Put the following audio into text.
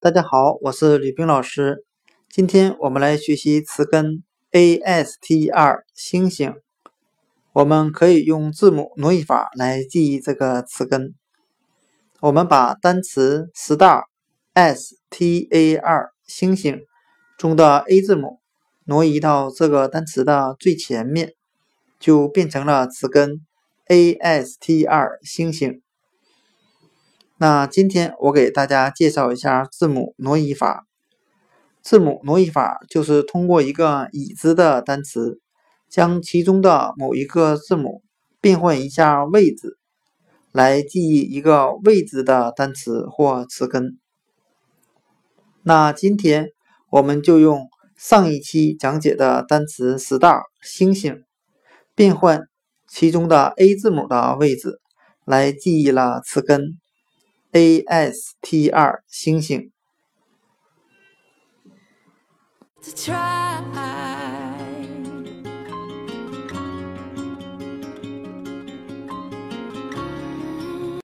大家好，我是吕冰老师。今天我们来学习词根 a s t r 星星。我们可以用字母挪移法来记忆这个词根。我们把单词 star s t a r 星星中的 a 字母挪移到这个单词的最前面，就变成了词根 a s t r 星星。那今天我给大家介绍一下字母挪移法。字母挪移法就是通过一个已知的单词，将其中的某一个字母变换一下位置，来记忆一个未知的单词或词根。那今天我们就用上一期讲解的单词 star 星星，变换其中的 a 字母的位置，来记忆了词根。A s t r 星星。